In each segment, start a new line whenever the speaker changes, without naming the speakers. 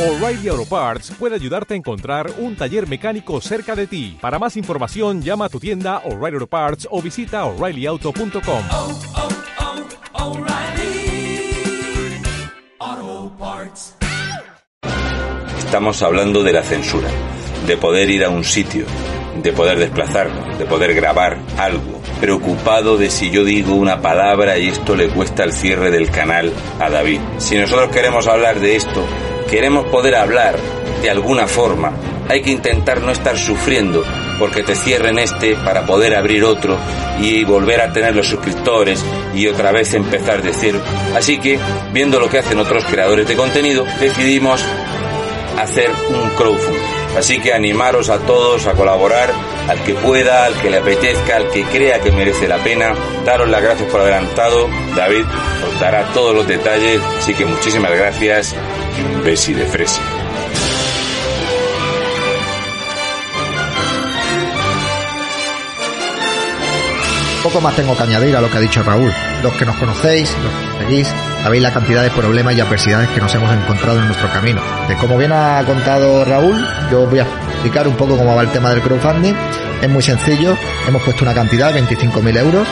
O'Reilly Auto Parts puede ayudarte a encontrar un taller mecánico cerca de ti. Para más información, llama a tu tienda O'Reilly Auto Parts o visita oreillyauto.com.
oh, oh, Parts.
Estamos hablando de la censura, de poder ir a un sitio, de poder desplazarnos, de poder grabar algo, preocupado de si yo digo una palabra y esto le cuesta el cierre del canal a David. Si nosotros queremos hablar de esto, queremos poder hablar de alguna forma, hay que intentar no estar sufriendo porque te cierren este para poder abrir otro y volver a tener los suscriptores y otra vez empezar de cero. Así que, viendo lo que hacen otros creadores de contenido, decidimos hacer un crowdfunding. Así que animaros a todos a colaborar, al que pueda, al que le apetezca, al que crea que merece la pena. Daros las gracias por adelantado. David os dará todos los detalles. Así que muchísimas gracias besi de fresa.
Poco más tengo que añadir a lo que ha dicho Raúl. Los que nos conocéis, los que seguís, sabéis la cantidad de problemas y adversidades que nos hemos encontrado en nuestro camino. De como bien ha contado Raúl, yo voy a explicar un poco cómo va el tema del crowdfunding. Es muy sencillo, hemos puesto una cantidad, 25.000 euros,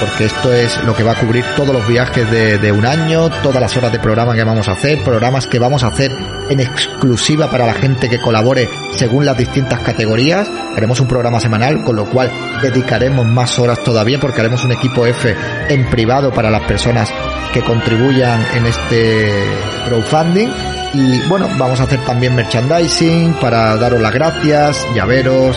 porque esto es lo que va a cubrir todos los viajes de, de, un año, todas las horas de programa que vamos a hacer, programas que vamos a hacer en exclusiva para la gente que colabore según las distintas categorías. Haremos un programa semanal, con lo cual dedicaremos más horas todavía porque haremos un equipo F en privado para las personas que contribuyan en este crowdfunding. Y bueno, vamos a hacer también merchandising para daros las gracias, llaveros,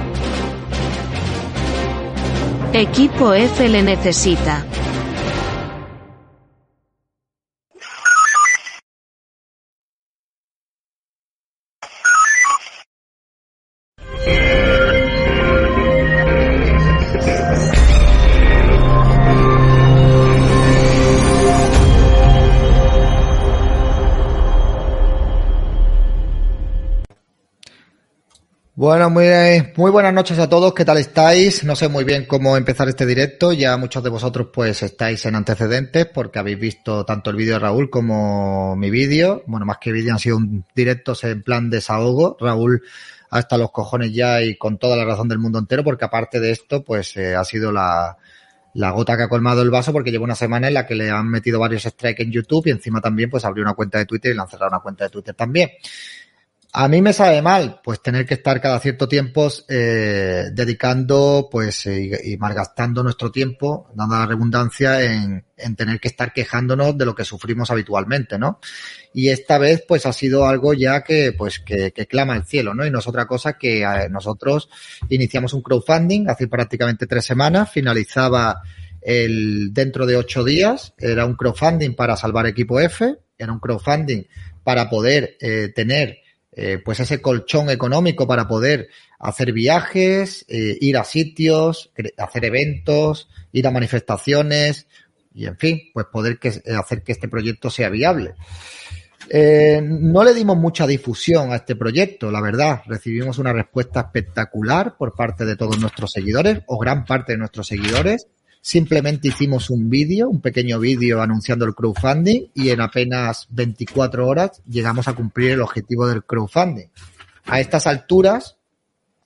Equipo F le necesita.
Bueno, muy, muy buenas noches a todos, ¿qué tal estáis? No sé muy bien cómo empezar este directo, ya muchos de vosotros pues estáis en antecedentes porque habéis visto tanto el vídeo de Raúl como mi vídeo, bueno, más que vídeo han sido un directos en plan desahogo, Raúl hasta los cojones ya y con toda la razón del mundo entero porque aparte de esto pues eh, ha sido la, la gota que ha colmado el vaso porque lleva una semana en la que le han metido varios strikes en YouTube y encima también pues abrió una cuenta de Twitter y le han cerrado una cuenta de Twitter también. A mí me sabe mal, pues tener que estar cada cierto tiempo eh, dedicando, pues, eh, y, malgastando nuestro tiempo, dando la redundancia en, en, tener que estar quejándonos de lo que sufrimos habitualmente, ¿no? Y esta vez, pues, ha sido algo ya que, pues, que, que clama el cielo, ¿no? Y no es otra cosa que eh, nosotros iniciamos un crowdfunding hace prácticamente tres semanas, finalizaba el dentro de ocho días, era un crowdfunding para salvar equipo F, era un crowdfunding para poder eh, tener eh, pues ese colchón económico para poder hacer viajes, eh, ir a sitios, hacer eventos, ir a manifestaciones y en fin, pues poder que, hacer que este proyecto sea viable. Eh, no le dimos mucha difusión a este proyecto, la verdad. Recibimos una respuesta espectacular por parte de todos nuestros seguidores o gran parte de nuestros seguidores. Simplemente hicimos un vídeo, un pequeño vídeo anunciando el crowdfunding y en apenas 24 horas llegamos a cumplir el objetivo del crowdfunding. A estas alturas,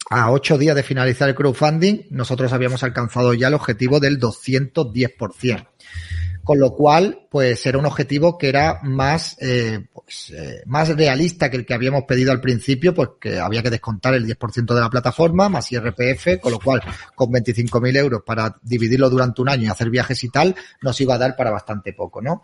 a 8 días de finalizar el crowdfunding, nosotros habíamos alcanzado ya el objetivo del 210%. Con lo cual, pues era un objetivo que era más, eh, pues, eh, más realista que el que habíamos pedido al principio, pues que había que descontar el 10% de la plataforma, más IRPF, con lo cual, con 25.000 euros para dividirlo durante un año y hacer viajes y tal, nos iba a dar para bastante poco, ¿no?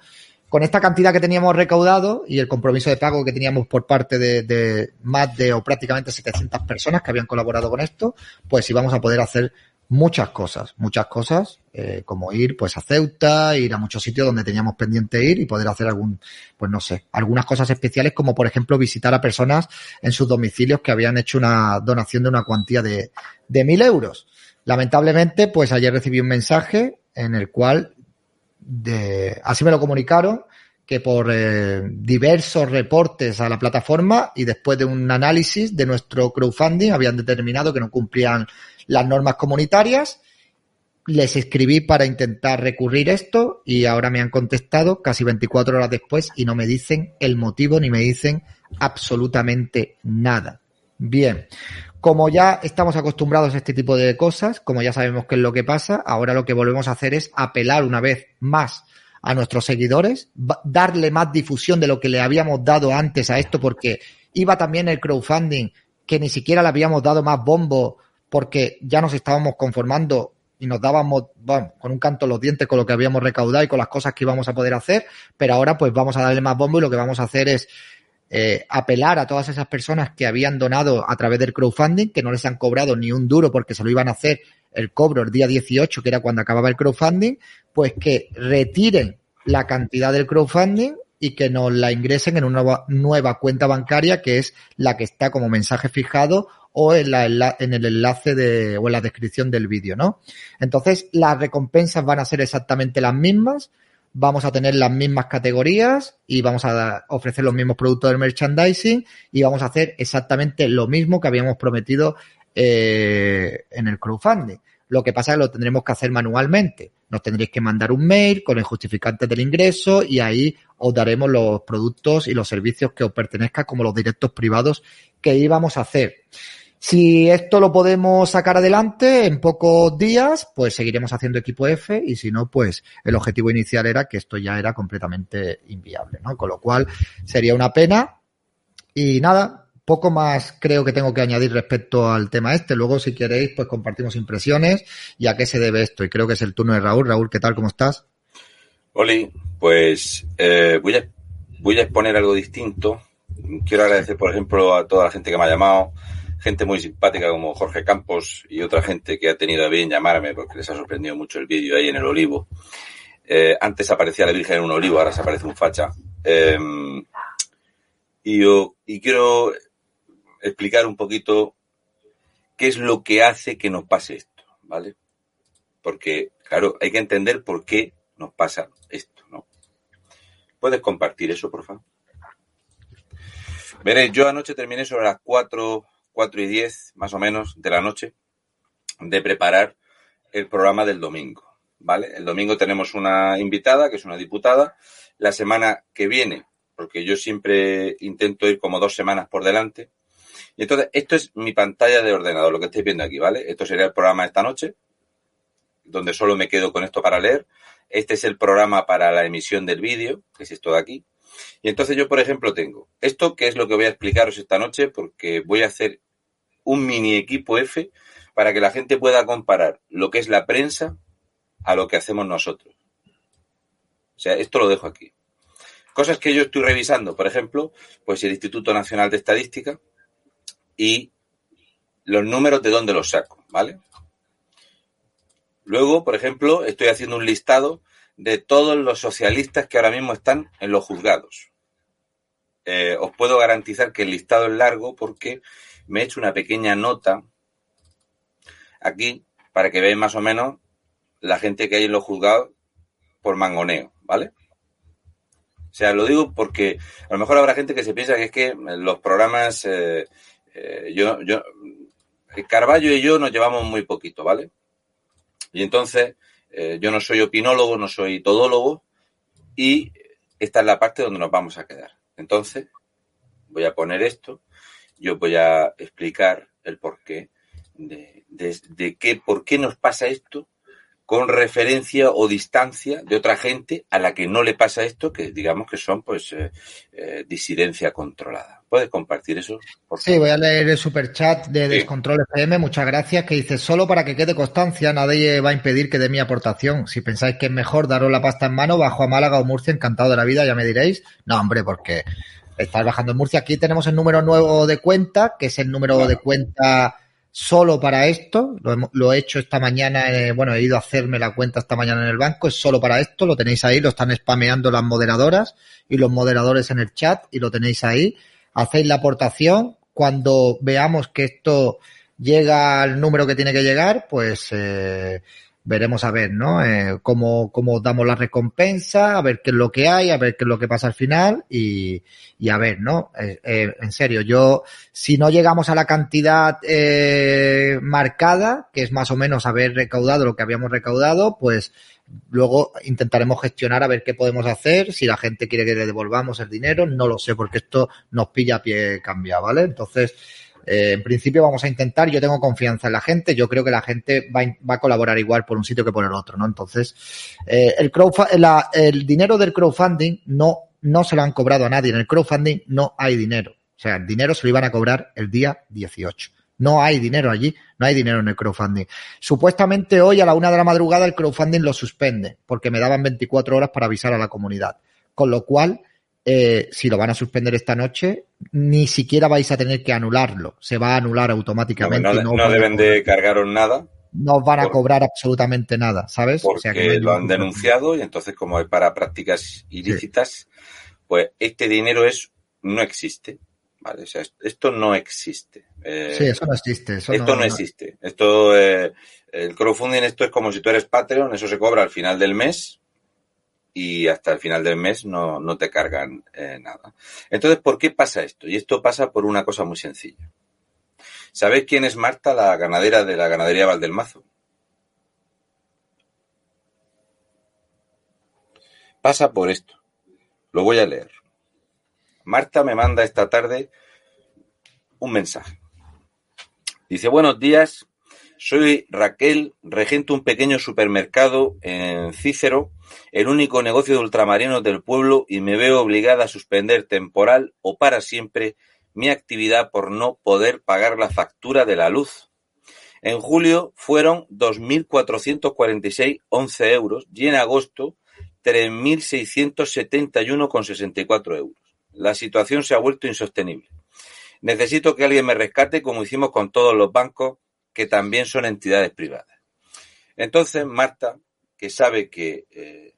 con esta cantidad que teníamos recaudado y el compromiso de pago que teníamos por parte de, de más de o prácticamente 700 personas que habían colaborado con esto, pues íbamos a poder hacer muchas cosas, muchas cosas, eh, como ir pues a Ceuta, ir a muchos sitios donde teníamos pendiente ir y poder hacer algún, pues no sé, algunas cosas especiales como por ejemplo visitar a personas en sus domicilios que habían hecho una donación de una cuantía de, de mil euros. Lamentablemente, pues ayer recibí un mensaje en el cual, de, así me lo comunicaron, que por eh, diversos reportes a la plataforma y después de un análisis de nuestro crowdfunding habían determinado que no cumplían las normas comunitarias. Les escribí para intentar recurrir esto y ahora me han contestado casi 24 horas después y no me dicen el motivo ni me dicen absolutamente nada. Bien, como ya estamos acostumbrados a este tipo de cosas, como ya sabemos qué es lo que pasa, ahora lo que volvemos a hacer es apelar una vez más a nuestros seguidores, darle más difusión de lo que le habíamos dado antes a esto, porque iba también el crowdfunding, que ni siquiera le habíamos dado más bombo porque ya nos estábamos conformando y nos dábamos con un canto los dientes con lo que habíamos recaudado y con las cosas que íbamos a poder hacer, pero ahora pues vamos a darle más bombo y lo que vamos a hacer es eh, apelar a todas esas personas que habían donado a través del crowdfunding, que no les han cobrado ni un duro porque se lo iban a hacer el cobro el día 18, que era cuando acababa el crowdfunding, pues que retiren la cantidad del crowdfunding y que nos la ingresen en una nueva cuenta bancaria que es la que está como mensaje fijado o en, la, en el enlace de, o en la descripción del vídeo, ¿no? Entonces, las recompensas van a ser exactamente las mismas, vamos a tener las mismas categorías y vamos a ofrecer los mismos productos de merchandising y vamos a hacer exactamente lo mismo que habíamos prometido eh, en el crowdfunding. Lo que pasa es que lo tendremos que hacer manualmente. Nos tendréis que mandar un mail con el justificante del ingreso y ahí os daremos los productos y los servicios que os pertenezcan como los directos privados que íbamos a hacer. Si esto lo podemos sacar adelante en pocos días, pues seguiremos haciendo equipo F y si no, pues el objetivo inicial era que esto ya era completamente inviable, ¿no? Con lo cual sería una pena y nada, poco más creo que tengo que añadir respecto al tema este. Luego, si queréis, pues compartimos impresiones y a qué se debe esto. Y creo que es el turno de Raúl. Raúl, ¿qué tal? ¿Cómo estás?
Oli, pues eh, voy, a, voy a exponer algo distinto. Quiero agradecer, por ejemplo, a toda la gente que me ha llamado gente muy simpática como Jorge Campos y otra gente que ha tenido a bien llamarme porque les ha sorprendido mucho el vídeo ahí en el olivo. Eh, antes aparecía la Virgen en un olivo, ahora se aparece un facha. Eh, y yo y quiero explicar un poquito qué es lo que hace que nos pase esto, ¿vale? Porque, claro, hay que entender por qué nos pasa esto, ¿no? ¿Puedes compartir eso, por favor? Veréis, yo anoche terminé sobre las 4 4 y 10 más o menos de la noche de preparar el programa del domingo. ¿Vale? El domingo tenemos una invitada, que es una diputada. La semana que viene, porque yo siempre intento ir como dos semanas por delante. Y entonces, esto es mi pantalla de ordenador, lo que estáis viendo aquí, ¿vale? Esto sería el programa de esta noche, donde solo me quedo con esto para leer. Este es el programa para la emisión del vídeo, que es esto de aquí. Y entonces yo, por ejemplo, tengo esto, que es lo que voy a explicaros esta noche, porque voy a hacer un mini equipo F para que la gente pueda comparar lo que es la prensa a lo que hacemos nosotros. O sea, esto lo dejo aquí. Cosas que yo estoy revisando, por ejemplo, pues el Instituto Nacional de Estadística y los números de dónde los saco, ¿vale? Luego, por ejemplo, estoy haciendo un listado de todos los socialistas que ahora mismo están en los juzgados. Eh, os puedo garantizar que el listado es largo porque me he hecho una pequeña nota aquí para que veáis más o menos la gente que hay en los juzgados por mangoneo, ¿vale? O sea, lo digo porque a lo mejor habrá gente que se piensa que es que los programas, eh, eh, yo, yo, Carballo y yo nos llevamos muy poquito, ¿vale? Y entonces, eh, yo no soy opinólogo, no soy todólogo, y esta es la parte donde nos vamos a quedar. Entonces, voy a poner esto, yo voy a explicar el porqué de, de, de qué, por qué nos pasa esto con referencia o distancia de otra gente a la que no le pasa esto, que digamos que son pues eh, eh, disidencia controlada. ¿Puedes compartir eso? Por
Sí, voy a leer el superchat de Descontrol FM, muchas gracias, que dice, solo para que quede constancia, nadie va a impedir que dé mi aportación. Si pensáis que es mejor daros la pasta en mano, bajo a Málaga o Murcia, encantado de la vida, ya me diréis. No, hombre, porque estáis bajando en Murcia. Aquí tenemos el número nuevo de cuenta, que es el número
Claro.
de cuenta solo para esto. Lo, he hecho esta mañana, eh, bueno, he ido a hacerme la cuenta esta mañana en el banco, es solo para esto, lo tenéis ahí, lo están spameando las moderadoras y los moderadores en el chat y lo tenéis ahí. Hacéis la aportación. Cuando veamos que esto llega al número que tiene que llegar, pues eh, veremos a ver, ¿no? Eh, cómo, cómo damos la recompensa, a ver qué es lo que hay, a ver qué es lo que pasa al final y, y a ver, ¿no? Eh, eh, en serio, yo, si no llegamos a la cantidad eh, marcada, que es más o menos haber recaudado lo que habíamos recaudado, pues luego intentaremos gestionar a ver qué podemos hacer, si la gente quiere que le devolvamos el dinero, no lo sé, porque esto nos pilla a pie cambiado, ¿vale? Entonces, eh, en principio vamos a intentar, yo tengo confianza en la gente, yo creo que la gente va, va a colaborar igual por un sitio que por el otro, ¿no? Entonces, eh, el, la- el dinero del crowdfunding no, no se lo han cobrado a nadie, en el crowdfunding no hay dinero, o sea, el dinero se lo iban a cobrar el día 18. No hay dinero allí, no hay dinero en el crowdfunding. Supuestamente hoy a la una de la madrugada el crowdfunding lo suspende, porque me daban 24 horas para avisar a la comunidad. Con lo cual, eh, si lo van a suspender esta noche, ni siquiera vais a tener que anularlo. Se va a anular automáticamente.
no- deben
cobrar-
de cargaros nada
no os van a
por-
cobrar absolutamente nada, ¿sabes?
porque
O sea que no hay
lo han denunciado y entonces como es para prácticas ilícitas, pues este dinero es no existe. ¿vale? O sea, es- esto no existe. Eh,
Sí, eso no existe. Eso
esto no, existe. Esto, eh, el crowdfunding, esto es como si tú eres Patreon, eso se cobra al final del mes y hasta el final del mes no, no te cargan eh, nada. Entonces, ¿por qué pasa esto? Y esto pasa por una cosa muy sencilla. ¿Sabéis quién es Marta, la ganadera de la ganadería Valdelmazo? Pasa por esto. Lo voy a leer. Marta me manda esta tarde un mensaje. Dice, buenos días, soy Raquel, regento un pequeño supermercado en Cícero, el único negocio de ultramarinos del pueblo y me veo obligada a suspender temporal o para siempre mi actividad por no poder pagar la factura de la luz. En julio fueron 2.446,11 euros y en agosto 3.671,64 euros. La situación se ha vuelto insostenible. Necesito que alguien me rescate como hicimos con todos los bancos que también son entidades privadas. Entonces, Marta, que sabe que eh,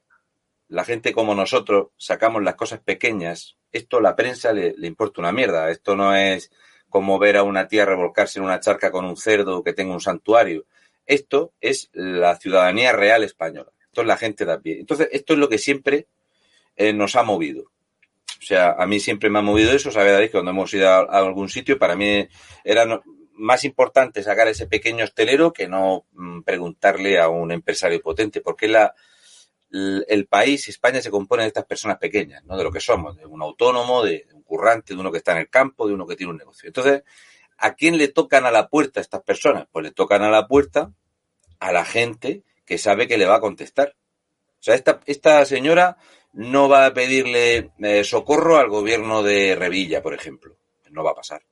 la gente como nosotros sacamos las cosas pequeñas, esto a la prensa le, importa una mierda. Esto no es como ver a una tía revolcarse en una charca con un cerdo que tenga un santuario. Esto es la ciudadanía real española. Esto es la gente de a pie. Entonces, esto es lo que siempre eh, nos ha movido. O sea, a mí siempre me ha movido eso, David, que cuando hemos ido a, algún sitio, para mí era más importante sacar a ese pequeño hostelero que no mm, preguntarle a un empresario potente, porque la, el, país, España, se compone de estas personas pequeñas, ¿no? De lo que somos, de un autónomo, de un currante, de uno que está en el campo, de uno que tiene un negocio. Entonces, ¿a quién le tocan a la puerta estas personas? Pues le tocan a la puerta a la gente que sabe que le va a contestar. O sea, esta, esta señora no va a pedirle eh, socorro al gobierno de Revilla, por ejemplo. No va a pasar.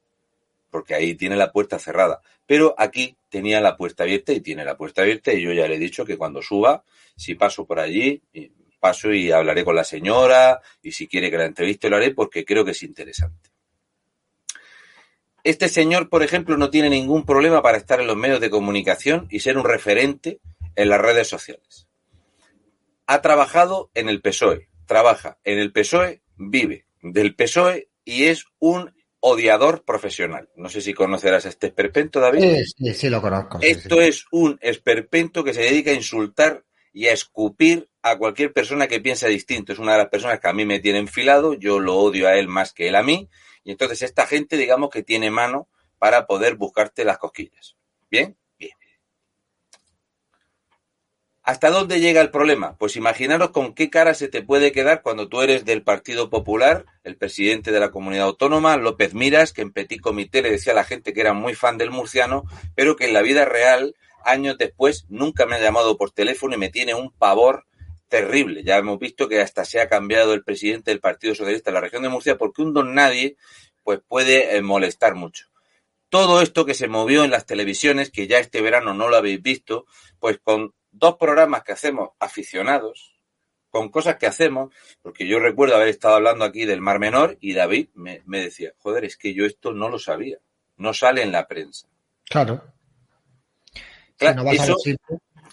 Porque ahí tiene la puerta cerrada. Pero aquí tenía la puerta abierta y tiene la puerta abierta y yo ya le he dicho que cuando suba, si paso por allí, paso y hablaré con la señora y si quiere que la entreviste lo haré porque creo que es interesante. Este señor, por ejemplo, no tiene ningún problema para estar en los medios de comunicación y ser un referente en las redes sociales. Ha trabajado en el PSOE, trabaja en el PSOE, vive del PSOE y es un odiador profesional. No sé si conocerás a este esperpento, David.
Sí, sí, sí, lo conozco. sí,
Esto
sí.
es un esperpento que se dedica a insultar y a escupir a cualquier persona que piensa distinto. Es una de las personas que a mí me tiene enfilado, yo lo odio a él más que él a mí, y entonces esta gente, digamos que tiene mano para poder buscarte las cosquillas. ¿Bien? Bien. ¿Hasta dónde llega el problema? Pues imaginaros con qué cara se te puede quedar cuando tú eres del Partido Popular, el presidente de la comunidad autónoma, López Miras, que en Petit Comité le decía a la gente que era muy fan del murciano, pero que en la vida real, años después, nunca me ha llamado por teléfono y me tiene un pavor terrible. Ya hemos visto que hasta se ha cambiado el presidente del Partido Socialista de la región de Murcia porque un don nadie pues puede eh, molestar mucho. Todo esto que se movió en las televisiones, que ya este verano no lo habéis visto, pues con dos programas que hacemos aficionados, con cosas que hacemos, porque yo recuerdo haber estado hablando aquí del Mar Menor y David me, me decía, joder, es que yo esto no lo sabía, no sale en la prensa.
Claro.
Claro,
Si no
eso,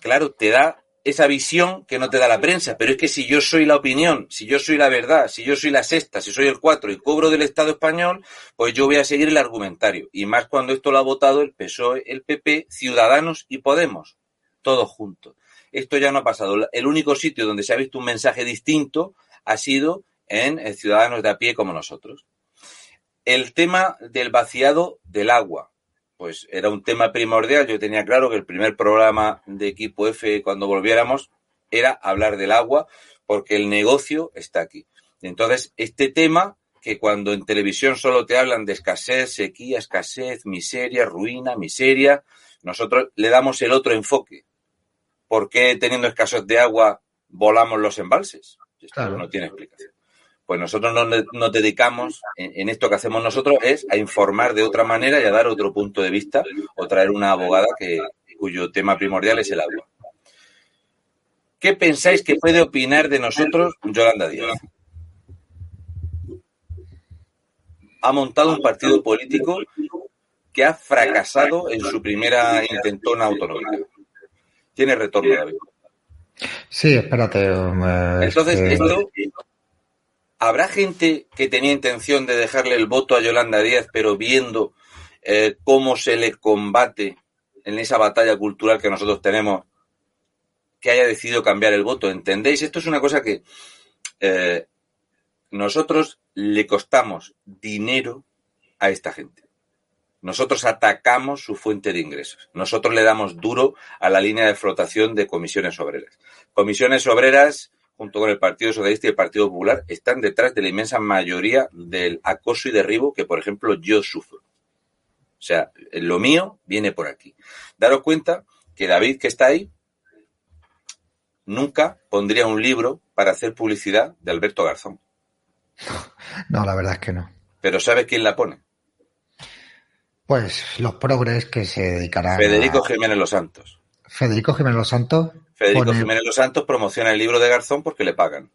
claro, te da esa visión que no te da la prensa, pero es que si yo soy la opinión, si yo soy la verdad, si yo soy la sexta, si soy el cuatro y cobro del Estado español, pues yo voy a seguir el argumentario. Y más cuando esto lo ha votado el PSOE, el PP, Ciudadanos y Podemos, todos juntos. Esto ya no ha pasado. El único sitio donde se ha visto un mensaje distinto ha sido en eh, Ciudadanos de a pie como nosotros. El tema del vaciado del agua pues era un tema primordial. Yo tenía claro que el primer programa de equipo F cuando volviéramos era hablar del agua, porque el negocio está aquí. Entonces, este tema, que cuando en televisión solo te hablan de escasez, sequía, escasez, miseria, ruina, miseria, nosotros le damos el otro enfoque. ¿Por qué teniendo escasez de agua volamos los embalses? Esto
Claro.
no tiene explicación. Pues nosotros nos, nos dedicamos, en, en esto que hacemos nosotros, es a informar de otra manera y a dar otro punto de vista o traer una abogada que, cuyo tema primordial es el agua. ¿Qué pensáis que puede opinar de nosotros Yolanda Díaz? Ha montado un partido político que ha fracasado en su primera intentona autonómica. Tiene retorno, David.
Sí, espérate. eh,
Entonces,
es que-
esto, ¿habrá gente que tenía intención de dejarle el voto a Yolanda Díaz, pero viendo eh, cómo se le combate en esa batalla cultural que nosotros tenemos, que haya decidido cambiar el voto? ¿Entendéis? Esto es una cosa que eh, nosotros le costamos dinero a esta gente. Nosotros atacamos su fuente de ingresos. Nosotros le damos duro a la línea de flotación de comisiones obreras. Comisiones obreras, junto con el Partido Socialista y el Partido Popular, están detrás de la inmensa mayoría del acoso y derribo que, por ejemplo, yo sufro. O sea, lo mío viene por aquí. Daros cuenta que David, que está ahí, nunca pondría un libro para hacer publicidad de Alberto Garzón.
No, la verdad es que no.
Pero ¿sabe quién la pone?
Pues los progres que se dedicarán
Federico
a...
Jiménez Los Santos.
Federico Jiménez Los Santos
Federico
pone
Jiménez Los Santos promociona el libro de Garzón porque le pagan.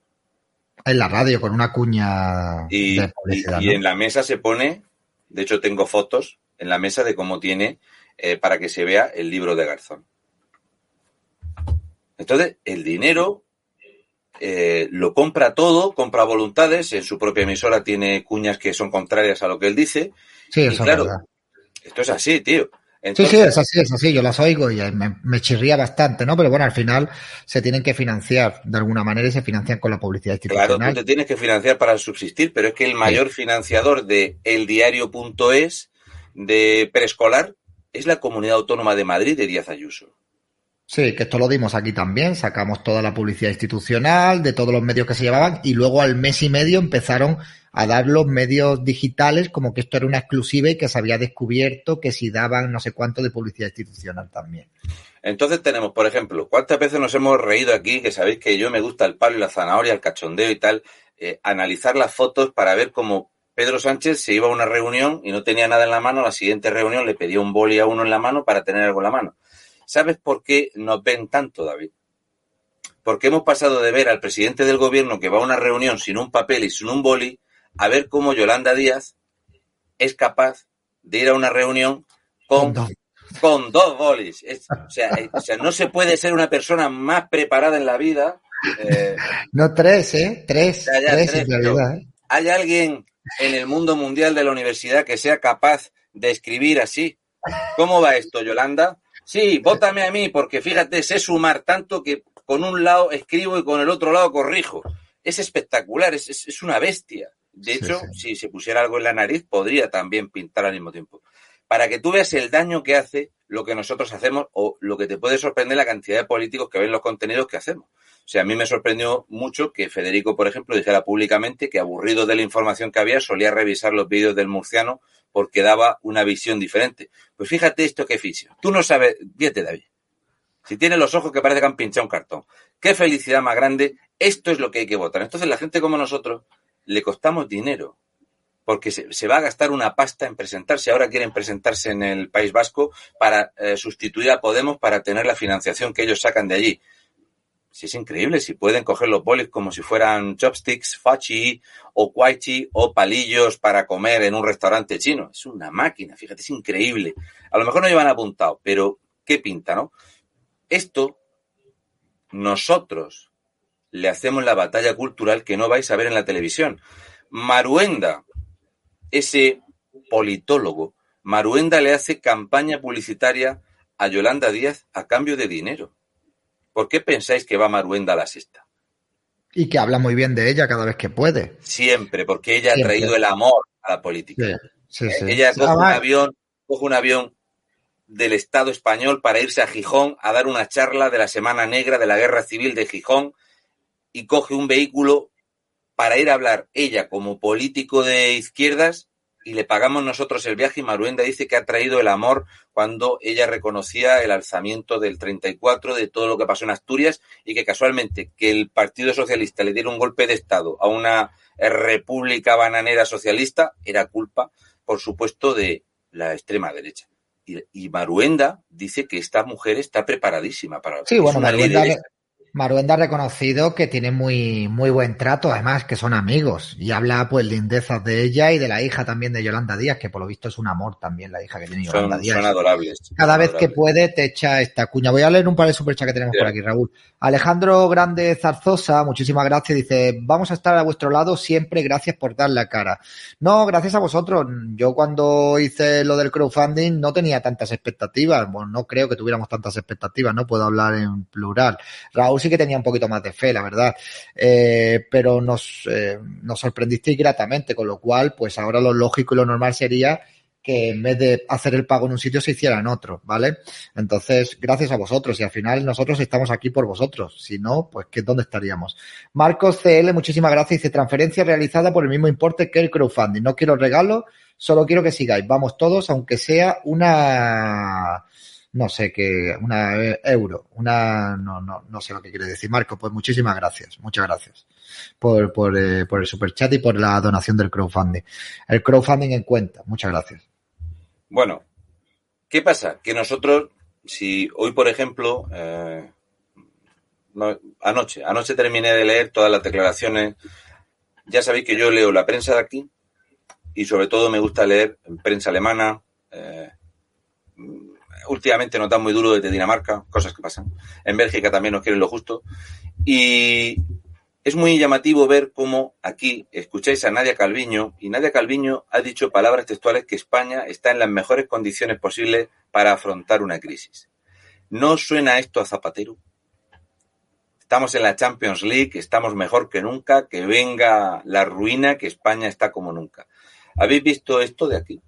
en la radio con una cuña
Y,
de
y-
publicidad.
y
¿no?
en la mesa se pone, de hecho tengo fotos en la mesa de cómo tiene eh, para que se vea el libro de Garzón. Entonces, el dinero eh, lo compra todo, compra voluntades, en su propia emisora tiene cuñas que son contrarias a lo que él dice.
Sí,
y
eso
claro,
es verdad.
Esto es así, tío.
Sí,
Entonces,
sí, es así, es así, yo las oigo y me, me chirría bastante, ¿no? Pero bueno, al final se tienen que financiar de alguna manera y se financian con la publicidad
Claro,
institucional.
tú te tienes que financiar para subsistir, pero es que el mayor financiador de eldiario.es de preescolar es la Comunidad Autónoma de Madrid de Díaz Ayuso.
Sí, que esto lo dimos aquí también, sacamos toda la publicidad institucional de todos los medios que se llevaban y luego al mes y medio empezaron a dar los medios digitales como que esto era una exclusiva y que se había descubierto que si daban no sé cuánto de publicidad institucional también.
Entonces tenemos, por ejemplo, ¿cuántas veces nos hemos reído aquí? Que sabéis que yo me gusta el palo y la zanahoria, el cachondeo y tal, eh, analizar las fotos para ver cómo Pedro Sánchez se iba a una reunión y no tenía nada en la mano, la siguiente reunión le pedía un boli a uno en la mano para tener algo en la mano. ¿Sabes por qué nos ven tanto, David? Porque hemos pasado de ver al presidente del gobierno que va a una reunión sin un papel y sin un boli a ver cómo Yolanda Díaz es capaz de ir a una reunión con,
Con dos.
con dos bolis. Es- o, sea, eh, o sea, no se puede ser una persona más preparada en la vida. eh,
No tres, ¿eh? Tres,
Ya, ya,
tres,
tres,
en realidad. ¿eh?
¿Hay alguien en el mundo mundial de la universidad que sea capaz de escribir así? ¿Cómo va esto, Yolanda? Sí, vótame a mí, porque fíjate, sé sumar tanto que con un lado escribo y con el otro lado corrijo. Es espectacular, es, es- es una bestia. De hecho,
sí.
si se pusiera algo en la nariz, podría también pintar al mismo tiempo. Para que tú veas el daño que hace lo que nosotros hacemos o lo que te puede sorprender la cantidad de políticos que ven los contenidos que hacemos. O sea, a mí me sorprendió mucho que Federico, por ejemplo, dijera públicamente que aburrido de la información que había, solía revisar los vídeos del murciano porque daba una visión diferente. Pues fíjate esto que ficha. Tú no sabes, fíjate David, si tiene los ojos que parece que han pinchado un cartón. Qué felicidad más grande. Esto es lo que hay que votar. Entonces la gente como nosotros le costamos dinero. porque se, va a gastar una pasta en presentarse. Ahora quieren presentarse en el País Vasco para eh, sustituir a Podemos para tener la financiación que ellos sacan de allí. Si es increíble, si pueden coger los bolis como si fueran chopsticks, fachi o guaichi o palillos para comer en un restaurante chino. Es una máquina, fíjate, es increíble. A lo mejor no llevan apuntado, pero qué pinta, ¿no? Esto, nosotros le hacemos la batalla cultural que no vais a ver en la televisión. Maruenda, ese politólogo, Maruenda le hace campaña publicitaria a Yolanda Díaz a cambio de dinero. ¿Por qué pensáis que va Maruenda a la sexta?
Y que habla muy bien de ella cada vez que puede.
Siempre, porque ella
Siempre.
ha traído el amor a la política.
Sí, sí, sí.
Ella coge un avión, coge un avión del Estado español para irse a Gijón a dar una charla de la Semana Negra de la Guerra Civil de Gijón y coge un vehículo para ir a hablar ella como político de izquierdas y le pagamos nosotros el viaje y Maruenda dice que ha traído el amor cuando ella reconocía el alzamiento del 34 de todo lo que pasó en Asturias y que casualmente que el Partido Socialista le diera un golpe de Estado a una república bananera socialista era culpa, por supuesto, de la extrema derecha. Y, y Maruenda dice que esta mujer está preparadísima para
Sí, bueno, Maruenda. Maruenda ha reconocido que tiene muy, muy buen trato, además que son amigos. Y habla pues lindezas de ella y de la hija también de Yolanda Díaz, que por lo visto es un amor también la hija que tiene Yolanda
son,
Díaz.
son adorables.
Cada
son
vez que puede te echa esta cuña. Voy a leer un par de superchats que tenemos por aquí, Raúl. Alejandro Grande Zarzosa, muchísimas gracias. Dice, vamos a estar a vuestro lado siempre, gracias por dar la cara. No, gracias a vosotros. Yo cuando hice lo del crowdfunding no tenía tantas expectativas. Bueno, no creo que tuviéramos tantas expectativas, no puedo hablar en plural. Raúl sí que tenía un poquito más de fe, la verdad. Eh, pero nos, eh, nos sorprendisteis gratamente, con lo cual, pues ahora lo lógico y lo normal sería que en vez de hacer el pago en un sitio se hiciera en otro, ¿vale? Entonces, gracias a vosotros y al final nosotros estamos aquí por vosotros. Si no, pues ¿qué, ¿dónde estaríamos? Marcos CL, muchísimas gracias. Dice, transferencia realizada por el mismo importe que el crowdfunding. No quiero regalo, solo quiero que sigáis. Vamos todos, aunque sea una, no sé qué, una eh, euro, una, no, no, no sé lo que quiere decir. Marco, pues muchísimas gracias, muchas gracias por, por, eh, por el superchat y por la donación del crowdfunding. El crowdfunding en cuenta, muchas gracias.
Bueno, ¿qué pasa? Que nosotros, si hoy, por ejemplo, eh, no, anoche, anoche terminé de leer todas las declaraciones. Ya sabéis que yo leo la prensa de aquí y sobre todo me gusta leer prensa alemana. eh, últimamente nos dan muy duro desde Dinamarca, cosas que pasan. En Bélgica también nos quieren lo justo. Y es muy llamativo ver cómo aquí escucháis a Nadia Calviño y Nadia Calviño ha dicho palabras textuales que España está en las mejores condiciones posibles para afrontar una crisis. ¿No suena esto a Zapatero? Estamos en la Champions League, estamos mejor que nunca, que venga la ruina, que España está como nunca. ¿Habéis visto esto de aquí?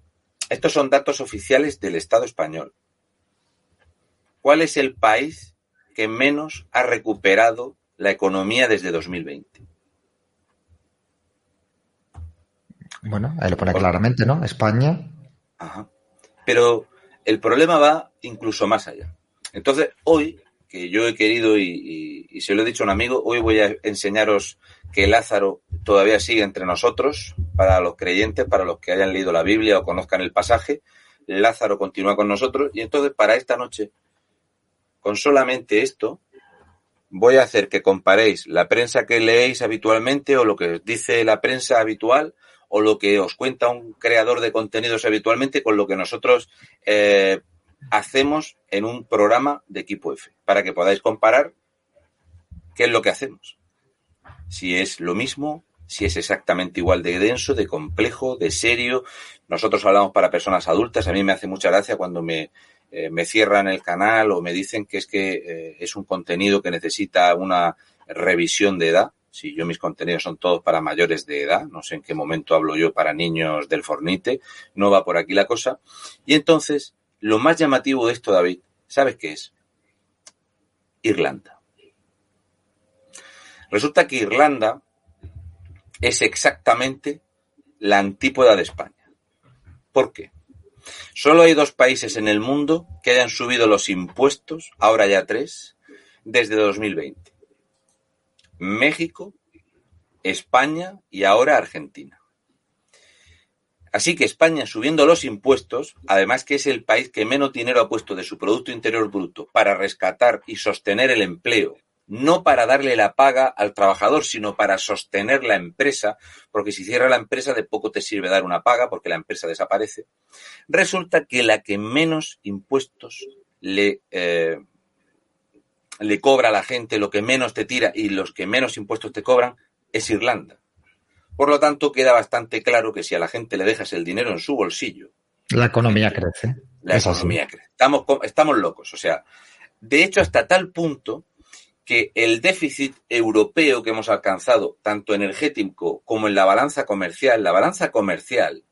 Estos son datos oficiales del Estado español. ¿Cuál es el país que menos ha recuperado la economía desde 2020?
Bueno, ahí lo pone claramente, ¿no? España.
Ajá. Pero el problema va incluso más allá. Entonces, hoy, que yo he querido y, y- y se lo he dicho a un amigo, hoy voy a enseñaros que Lázaro todavía sigue entre nosotros, para los creyentes, para los que hayan leído la Biblia o conozcan el pasaje. Lázaro continúa con nosotros y entonces para esta noche, con solamente esto, voy a hacer que comparéis la prensa que leéis habitualmente o lo que os dice la prensa habitual o lo que os cuenta un creador de contenidos habitualmente con lo que nosotros eh, hacemos en un programa de equipo F, para que podáis comparar qué es lo que hacemos. Si es lo mismo, si es exactamente igual de denso, de complejo, de serio. Nosotros hablamos para personas adultas. A mí me hace mucha gracia cuando me, eh, me cierran el canal o me dicen que es que eh, es un contenido que necesita una revisión de edad. Si yo mis contenidos son todos para mayores de edad, no sé en qué momento hablo yo para niños del Fornite, no va por aquí la cosa. Y entonces, lo más llamativo de esto, David, ¿sabes qué es? Irlanda. Resulta que Irlanda es exactamente la antípoda de España. ¿Por qué? Solo hay dos países en el mundo que hayan subido los impuestos, ahora ya tres, desde 2020. México, España y ahora Argentina. Así que España, subiendo los impuestos, además que es el país que menos dinero ha puesto de su Producto Interior Bruto para rescatar y sostener el empleo, no para darle la paga al trabajador, sino para sostener la empresa, porque si cierra la empresa de poco te sirve dar una paga porque la empresa desaparece, resulta que la que menos impuestos le, eh, le cobra a la gente, lo que menos te tira y los que menos impuestos te cobran, es Irlanda. Por lo tanto, queda bastante claro que si a la gente le dejas el dinero en su bolsillo,
La economía crece.
la
Es así.
economía crece. Estamos locos. O sea, de hecho, hasta tal punto que el déficit europeo que hemos alcanzado, tanto energético como en la balanza comercial, la balanza comercial,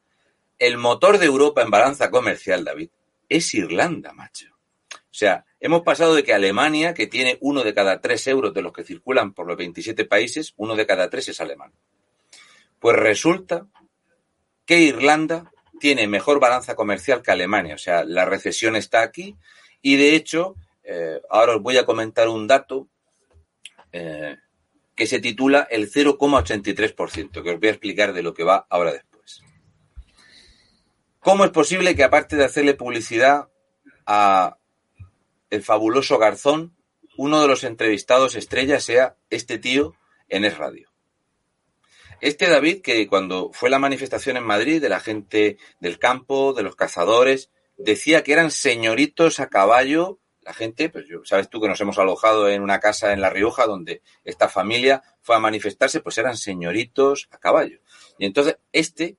el motor de Europa en balanza comercial, David, es Irlanda, macho. O sea, hemos pasado de que Alemania, que tiene uno de cada tres euros de los que circulan por los 27 países, uno de cada tres es alemán. Pues resulta que Irlanda tiene mejor balanza comercial que Alemania. O sea, la recesión está aquí y de hecho, eh, ahora os voy a comentar un dato eh, que se titula el 0,83%, que os voy a explicar de lo que va ahora después. ¿Cómo es posible que aparte de hacerle publicidad a el fabuloso Garzón, uno de los entrevistados estrella sea este tío en Es Radio? Este David, que cuando fue la manifestación en Madrid de la gente del campo, de los cazadores, decía que eran señoritos a caballo. La gente, pues yo, sabes tú que nos hemos alojado en una casa en La Rioja donde esta familia fue a manifestarse, pues eran señoritos a caballo. Y entonces este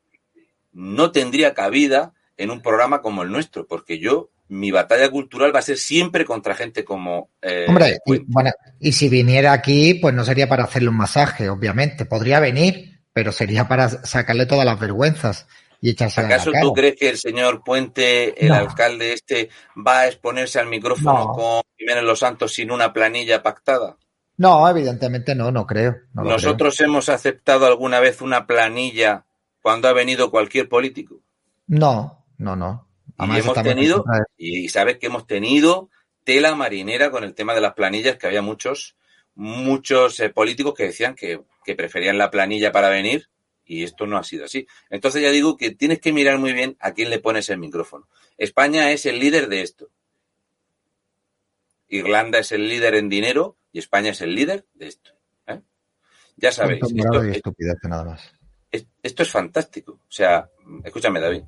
no tendría cabida en un programa como el nuestro, porque yo, mi batalla cultural va a ser siempre contra gente como... eh,
Hombre, y, bueno, y si viniera aquí, pues no sería para hacerle un masaje, obviamente. Podría venir, pero sería para sacarle todas las vergüenzas y echarse la
¿Acaso
cara.
tú crees que el señor Puente, el
No.
alcalde este, va a exponerse al micrófono
No.
con Jiménez Los Santos sin una planilla pactada?
No, evidentemente no, no creo. no
¿Nosotros hemos aceptado alguna vez una planilla cuando ha venido cualquier político?
No, no, no.
Y hemos tenido, y sabes que hemos tenido tela marinera con el tema de las planillas, que había muchos, muchos eh, políticos que decían que, que preferían la planilla para venir, y esto no ha sido así. Entonces ya digo que tienes que mirar muy bien a quién le pones el micrófono. España es el líder de esto. Irlanda es el líder en dinero y España es el líder de esto. ¿eh? Ya sabéis, esto,
y estupidez, nada más.
es- esto es fantástico. O sea, escúchame, David.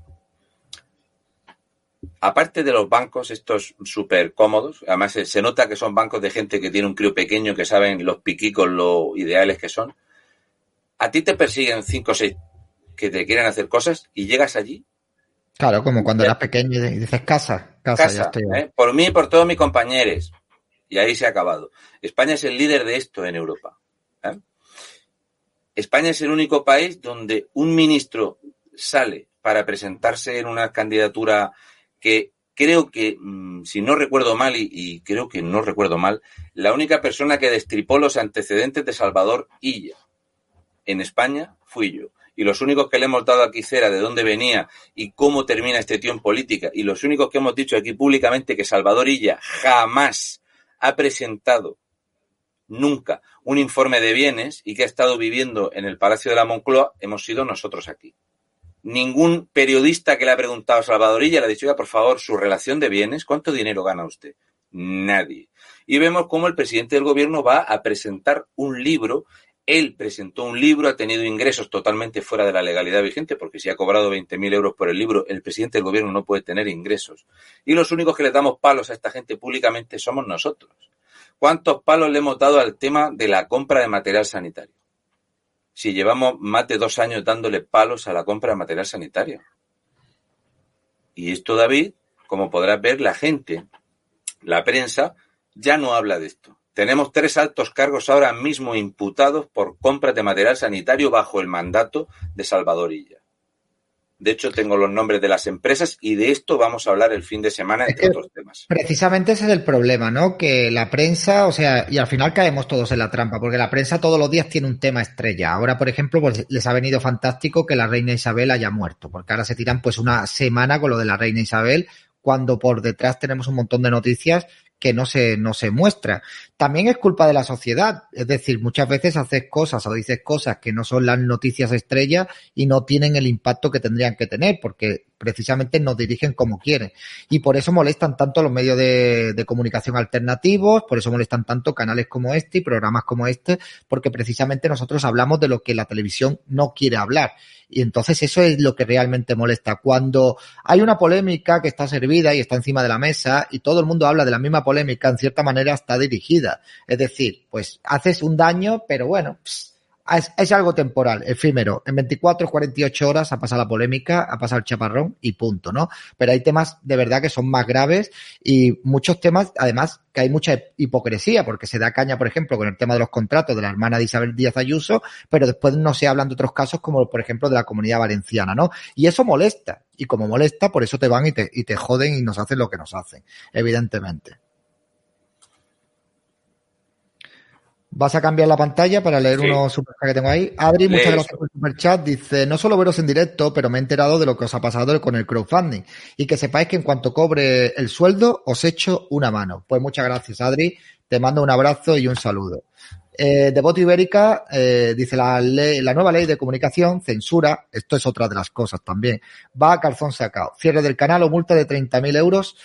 Aparte de los bancos, estos súper cómodos, además se, se nota que son bancos de gente que tiene un crío pequeño, que saben los piquicos, lo ideales que son. A ti te persiguen cinco o seis que te quieren hacer cosas y llegas allí,
Claro, como cuando eras pequeño y dices casa, casa, ya
casa,
estoy.
¿eh? por mí y por todos mis compañeros. Y ahí se ha acabado. España es el líder de esto en Europa. ¿eh? España es el único país donde un ministro sale para presentarse en una candidatura que creo que, mm, si no recuerdo mal, y, y creo que no recuerdo mal, la única persona que destripó los antecedentes de Salvador Illa en España fui yo. Y los únicos que le hemos dado aquí cera de dónde venía y cómo termina este tío en política, y los únicos que hemos dicho aquí públicamente que Salvador Illa jamás ha presentado nunca un informe de bienes y que ha estado viviendo en el Palacio de la Moncloa, hemos sido nosotros aquí. Ningún periodista que le ha preguntado a Salvador Illa le ha dicho, oiga, por favor, su relación de bienes, ¿cuánto dinero gana usted? Nadie. Y vemos cómo el presidente del gobierno va a presentar un libro él presentó un libro, ha tenido ingresos totalmente fuera de la legalidad vigente, porque si ha cobrado 20.000 euros por el libro, el presidente del gobierno no puede tener ingresos. Y los únicos que le damos palos a esta gente públicamente somos nosotros. ¿Cuántos palos le hemos dado al tema de la compra de material sanitario? Si llevamos más de dos años dándole palos a la compra de material sanitario. Y esto, David, como podrás ver, la gente, la prensa, ya no habla de esto. Tenemos tres altos cargos ahora mismo imputados por compras de material sanitario bajo el mandato de Salvador Illa. De hecho, tengo los nombres de las empresas y de esto vamos a hablar el fin de semana, entre
que-
otros temas.
Precisamente ese es el problema, ¿no? Que la prensa, o sea, y al final caemos todos en la trampa, porque la prensa todos los días tiene un tema estrella. Ahora, por ejemplo, pues les ha venido fantástico que la reina Isabel haya muerto, porque ahora se tiran pues una semana con lo de la reina Isabel, cuando por detrás tenemos un montón de noticias que no se, no se muestra. También es culpa de la sociedad. Es decir, muchas veces haces cosas o dices cosas que no son las noticias estrellas y no tienen el impacto que tendrían que tener, porque precisamente nos dirigen como quieren. Y por eso molestan tanto los medios de, de comunicación alternativos, por eso molestan tanto canales como este y programas como este, porque precisamente nosotros hablamos de lo que la televisión no quiere hablar. Y entonces eso es lo que realmente molesta. Cuando hay una polémica que está servida y está encima de la mesa y todo el mundo habla de la misma polémica, en cierta manera está dirigida. Es decir, pues haces un daño, pero bueno, pss, es, es, algo temporal, efímero. En 24, 48 horas ha pasado la polémica, ha pasado el chaparrón y punto, ¿no? Pero hay temas de verdad que son más graves y muchos temas, además, que hay mucha hipocresía, porque se da caña, por ejemplo, con el tema de los contratos de la hermana de Isabel Díaz Ayuso, pero después no se hablan de otros casos como, por ejemplo, de la comunidad valenciana, ¿no? Y eso molesta. Y como molesta, por eso te van y te, y te joden y nos hacen lo que nos hacen, evidentemente. Vas a cambiar la pantalla para leer sí. unos superchats que tengo ahí. Adri, muchas gracias por el superchat. Dice, no solo veros en directo, pero me he enterado de lo que os ha pasado con el crowdfunding. Y que sepáis que en cuanto cobre el sueldo, os echo una mano. Pues muchas gracias, Adri. Te mando un abrazo y un saludo. Eh, Devoto Ibérica eh, dice la, ley, la nueva ley de comunicación censura, esto es otra de las cosas también, va a calzón sacado. Cierre del canal o multa de 30.000 euros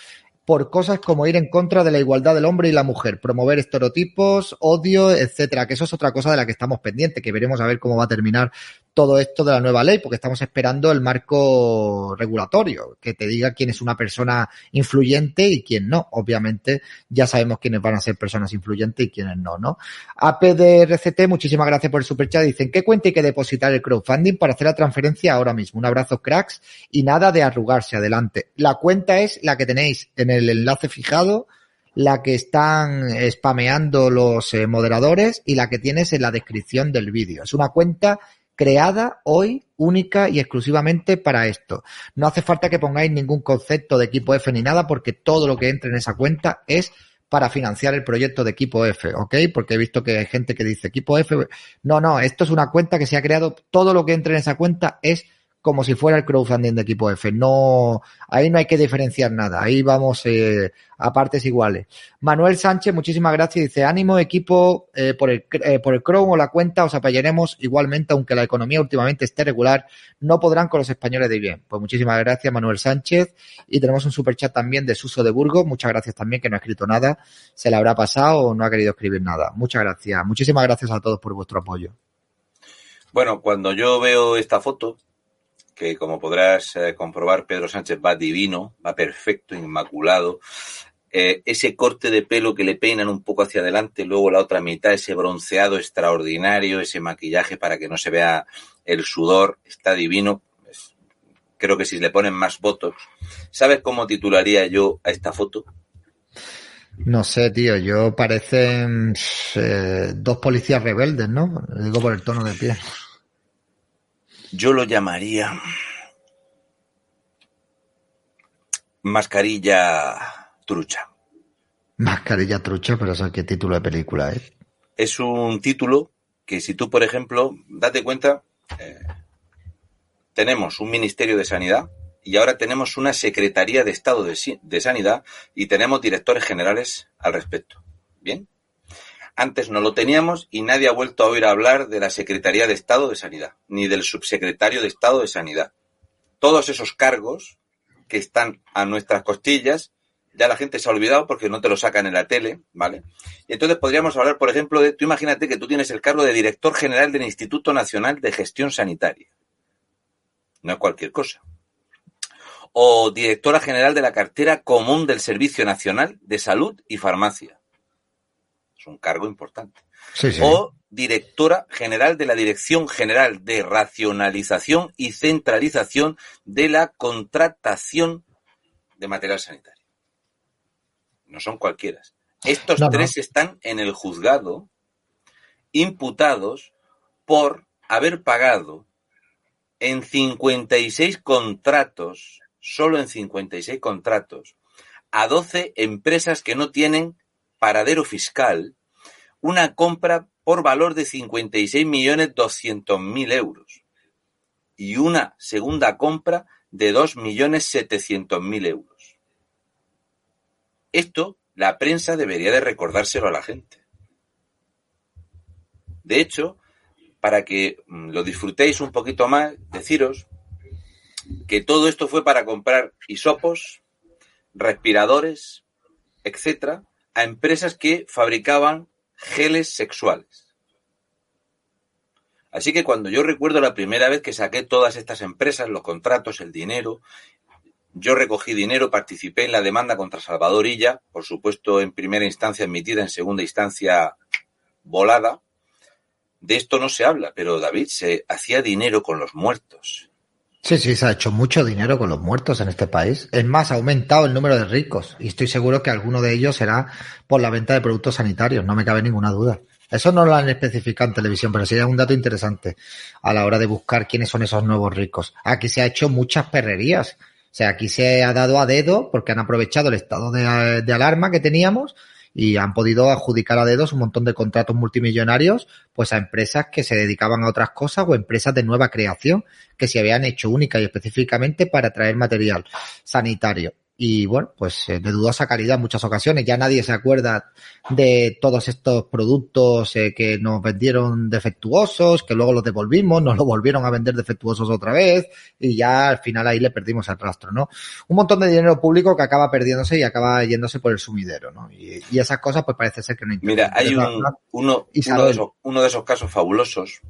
por cosas como ir en contra de la igualdad del hombre y la mujer, promover estereotipos, odio, etcétera, que eso es otra cosa de la que estamos pendientes, que veremos a ver cómo va a terminar todo esto de la nueva ley, porque estamos esperando el marco regulatorio, que te diga quién es una persona influyente y quién no. Obviamente ya sabemos quiénes van a ser personas influyentes y quiénes no, ¿no? APDRCT, muchísimas gracias por el superchat. Dicen, ¿qué cuenta hay que depositar el crowdfunding para hacer la transferencia ahora mismo? Un abrazo, cracks, y nada de arrugarse adelante. La cuenta es la que tenéis en el enlace fijado, la que están spameando los eh, moderadores y la que tienes en la descripción del vídeo. Es una cuenta creada hoy única y exclusivamente para esto. No hace falta que pongáis ningún concepto de equipo F ni nada porque todo lo que entre en esa cuenta es para financiar el proyecto de equipo F, ¿ok? Porque he visto que hay gente que dice equipo F. No, no, esto es una cuenta que se ha creado, todo lo que entre en esa cuenta es como si fuera el crowdfunding de equipo F. No, ahí no hay que diferenciar nada. Ahí vamos eh, a partes iguales. Manuel Sánchez, muchísimas gracias. Dice, ánimo equipo eh, por, el, eh, por el Chrome o la cuenta, os apoyaremos igualmente, aunque la economía últimamente esté regular, no podrán con los españoles de bien. Pues muchísimas gracias, Manuel Sánchez. Y tenemos un super chat también de Suso de Burgos. Muchas gracias también, que no ha escrito nada. Se le habrá pasado o no ha querido escribir nada. Muchas gracias. Muchísimas gracias a todos por vuestro apoyo.
Bueno, cuando yo veo esta foto, que como podrás eh, comprobar, Pedro Sánchez va divino, va perfecto, inmaculado. Eh, ese corte de pelo que le peinan un poco hacia adelante, luego la otra mitad, ese bronceado extraordinario, ese maquillaje para que no se vea el sudor, está divino. Creo que si le ponen más votos. ¿Sabes cómo titularía yo a esta foto?
No sé, tío, yo parecen eh, dos policías rebeldes, ¿no? Digo por el tono de piel.
Yo lo llamaría mascarilla trucha.
Mascarilla trucha, pero eso qué título de película es.
Es un título que si tú, por ejemplo, date cuenta, eh, tenemos un Ministerio de Sanidad y ahora tenemos una Secretaría de Estado de, de Sanidad y tenemos directores generales al respecto. ¿Bien? Antes no lo teníamos y nadie ha vuelto a oír hablar de la Secretaría de Estado de Sanidad, ni del Subsecretario de Estado de Sanidad. Todos esos cargos que están a nuestras costillas, ya la gente se ha olvidado porque no te lo sacan en la tele, ¿vale? Y entonces podríamos hablar, por ejemplo, de, tú imagínate que tú tienes el cargo de director general del Instituto Nacional de Gestión Sanitaria. No es cualquier cosa. O directora general de la cartera común del Servicio Nacional de Salud y Farmacia es un cargo importante.
Sí, sí.
O directora general de la Dirección General de Racionalización y Centralización de la Contratación de Material Sanitario. No son cualquiera. Estos no, tres están en el juzgado imputados por haber pagado en 56 contratos, solo en 56 contratos, a 12 empresas que no tienen paradero fiscal una compra por valor de 56.200.000 euros y una segunda compra de 2.700.000 euros. Esto la prensa debería de recordárselo a la gente. De hecho, para que mm, lo disfrutéis un poquito más, deciros que todo esto fue para comprar hisopos, respiradores, etcétera, a empresas que fabricaban geles sexuales. Así que cuando yo recuerdo la primera vez que saqué todas estas empresas, los contratos, el dinero, yo recogí dinero, participé en la demanda contra Salvador Illa, por supuesto en primera instancia admitida, en segunda instancia volada. De esto no se habla, pero David se hacía dinero con los muertos.
Sí, sí, se ha hecho mucho dinero con los muertos en este país. Es más, ha aumentado el número de ricos y estoy seguro que alguno de ellos será por la venta de productos sanitarios, no me cabe ninguna duda. Eso no lo han especificado en televisión, pero es un dato interesante a la hora de buscar quiénes son esos nuevos ricos. Aquí se ha hecho muchas perrerías. O sea, aquí se ha dado a dedo porque han aprovechado el estado de alarma que teníamos y han podido adjudicar a dedos un montón de contratos multimillonarios pues a empresas que se dedicaban a otras cosas o empresas de nueva creación que se habían hecho única y específicamente para traer material sanitario y bueno, pues eh, de dudosa calidad en muchas ocasiones. Ya nadie se acuerda de todos estos productos eh, que nos vendieron defectuosos, que luego los devolvimos, nos lo volvieron a vender defectuosos otra vez y ya al final ahí le perdimos el rastro, ¿no? Un montón de dinero público que acaba perdiéndose y acaba yéndose por el sumidero, ¿no? Y, y esas cosas pues parece ser que no
Mira, hay un, uno, uno, de esos, uno de esos casos fabulosos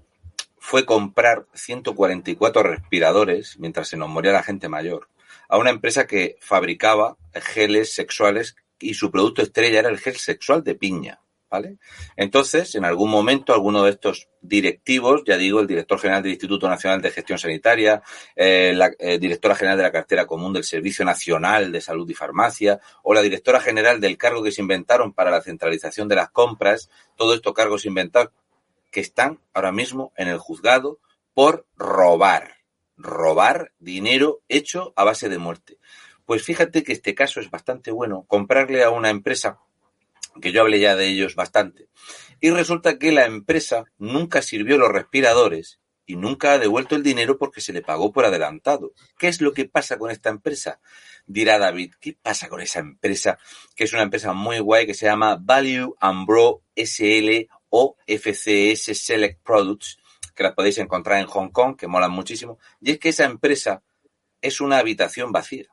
fue comprar 144 respiradores mientras se nos moría la gente mayor a una empresa que fabricaba geles sexuales y su producto estrella era el gel sexual de piña. ¿Vale? Entonces, en algún momento, alguno de estos directivos, ya digo, el director general del Instituto Nacional de Gestión Sanitaria, eh, la eh, directora general de la cartera común del Servicio Nacional de Salud y Farmacia, o la directora general del cargo que se inventaron para la centralización de las compras, todos estos cargos inventados que están ahora mismo en el juzgado por robar robar dinero hecho a base de muerte. Pues fíjate que este caso es bastante bueno, comprarle a una empresa, que yo hablé ya de ellos bastante, y resulta que la empresa nunca sirvió los respiradores y nunca ha devuelto el dinero porque se le pagó por adelantado. ¿Qué es lo que pasa con esta empresa? Dirá David, ¿qué pasa con esa empresa? Que es una empresa muy guay que se llama Value and Bro SL o FCS Select Products, que las podéis encontrar en Hong Kong, que molan muchísimo, y es que esa empresa es una habitación vacía.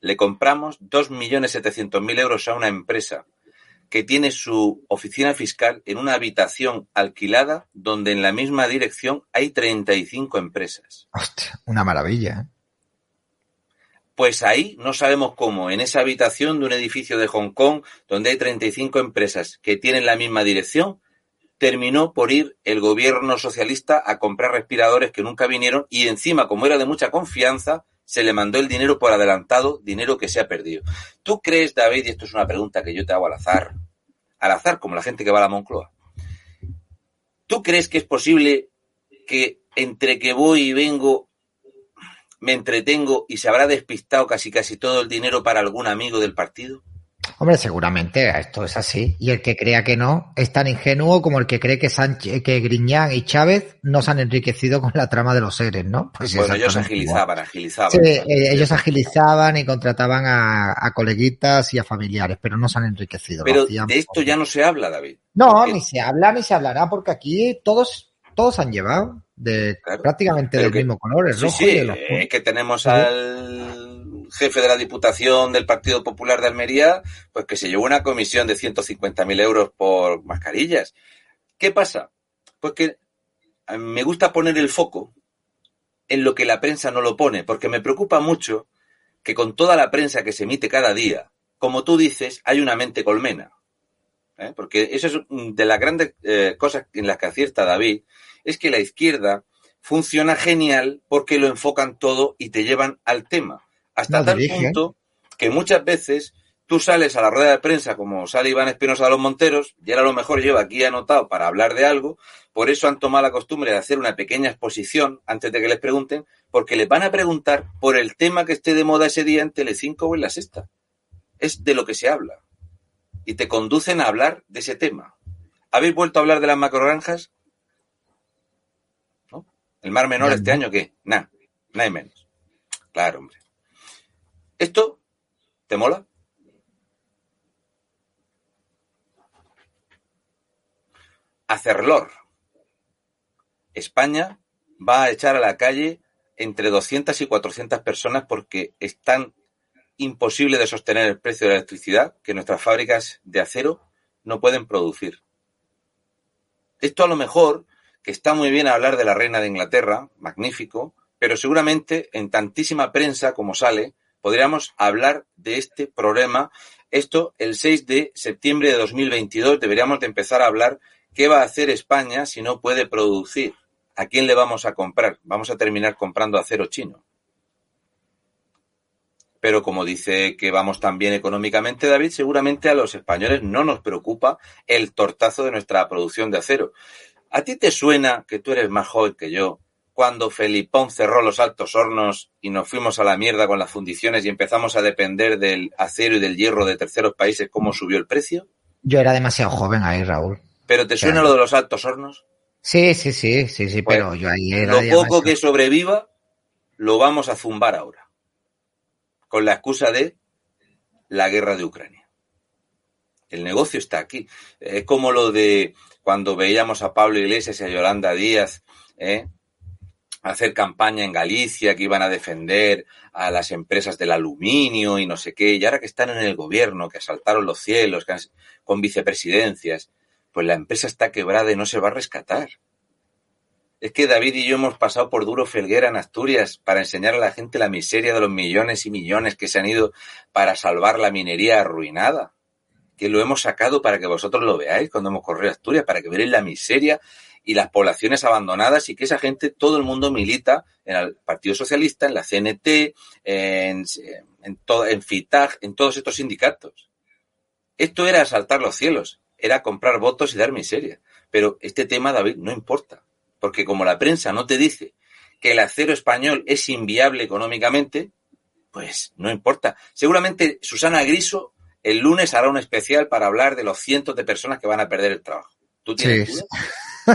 Le compramos 2.700.000 euros a una empresa que tiene su oficina fiscal en una habitación alquilada donde en la misma dirección hay 35 empresas.
Hostia, una maravilla. ¿eh?
Pues ahí no sabemos cómo, en esa habitación de un edificio de Hong Kong donde hay 35 empresas que tienen la misma dirección, terminó por ir el gobierno socialista a comprar respiradores que nunca vinieron y encima, como era de mucha confianza, se le mandó el dinero por adelantado, dinero que se ha perdido. ¿Tú crees, David, y esto es una pregunta que yo te hago al azar, al azar, como la gente que va a la Moncloa, ¿tú crees que es posible que entre que voy y vengo me entretengo y se habrá despistado casi casi todo el dinero para algún amigo del partido?
Hombre, seguramente esto es así. Y el que crea que no es tan ingenuo como el que cree que, Sánchez, que Griñán y Chávez no se han enriquecido con la trama de los seres, ¿no?
Pues bueno, ellos agilizaban, agilizaban.
Sí, eh, ellos agilizaban y contrataban a, a, coleguitas y a familiares, pero no se han enriquecido.
Pero de esto ya no se habla, David.
No, porque... ni se habla ni se hablará, porque aquí todos, todos han llevado de claro, prácticamente del que, mismo color, el
sí,
rojo
sí,
y el.
Eh, que tenemos al jefe de la Diputación del Partido Popular de Almería, pues que se llevó una comisión de 150.000 euros por mascarillas. ¿Qué pasa? Pues que me gusta poner el foco en lo que la prensa no lo pone, porque me preocupa mucho que con toda la prensa que se emite cada día, como tú dices, hay una mente colmena. ¿eh? Porque eso es de las grandes eh, cosas en las que acierta David, es que la izquierda funciona genial porque lo enfocan todo y te llevan al tema. Hasta no tal punto que muchas veces tú sales a la rueda de prensa como sale Iván Espinosa de los Monteros, y él a lo mejor lleva aquí anotado para hablar de algo, por eso han tomado la costumbre de hacer una pequeña exposición antes de que les pregunten, porque les van a preguntar por el tema que esté de moda ese día en Telecinco o en La Sexta. Es de lo que se habla. Y te conducen a hablar de ese tema. ¿Habéis vuelto a hablar de las macrogranjas? El Mar Menor este año, ¿qué? Nada, nada menos. Claro, hombre. ¿Esto te mola? Hacerlor. España va a echar a la calle entre 200 y 400 personas porque es tan imposible de sostener el precio de la electricidad que nuestras fábricas de acero no pueden producir. Esto a lo mejor que está muy bien hablar de la reina de Inglaterra, magnífico, pero seguramente en tantísima prensa como sale, podríamos hablar de este problema. Esto el 6 de septiembre de 2022 deberíamos de empezar a hablar qué va a hacer España si no puede producir. ¿A quién le vamos a comprar? Vamos a terminar comprando acero chino. Pero como dice que vamos tan bien económicamente, David, seguramente a los españoles no nos preocupa el tortazo de nuestra producción de acero. ¿A ti te suena, que tú eres más joven que yo, cuando Felipón cerró los altos hornos y nos fuimos a la mierda con las fundiciones y empezamos a depender del acero y del hierro de terceros países, cómo subió el precio?
Yo era demasiado joven ahí, Raúl.
¿Pero te suena
Claro.
lo de los altos hornos?
Sí, sí, sí, sí, sí,
Pues,
pero yo ahí era
Lo poco que sobreviva lo vamos a zumbar ahora, con la excusa de la guerra de Ucrania. El negocio está aquí. Es como lo de cuando veíamos a Pablo Iglesias y a Yolanda Díaz ¿eh? hacer campaña en Galicia, que iban a defender a las empresas del aluminio y no sé qué, y ahora que están en el gobierno, que asaltaron los cielos, que han- con vicepresidencias, pues la empresa está quebrada y no se va a rescatar. Es que David y yo hemos pasado por duro felguera en Asturias para enseñar a la gente la miseria de los millones y millones que se han ido para salvar la minería arruinada. Que lo hemos sacado para que vosotros lo veáis cuando hemos corrido Asturias, para que veáis la miseria y las poblaciones abandonadas y que esa gente, todo el mundo milita en el Partido Socialista, en la CNT, en, en, todo, en FITAG, en todos estos sindicatos. Esto era asaltar los cielos, era comprar votos y dar miseria. Pero este tema, David, no importa. Porque como la prensa no te dice que el acero español es inviable económicamente, pues no importa. Seguramente Susana Griso el lunes hará un especial para hablar de los cientos de personas que van a perder el trabajo. ¿Tú tienes
Sí?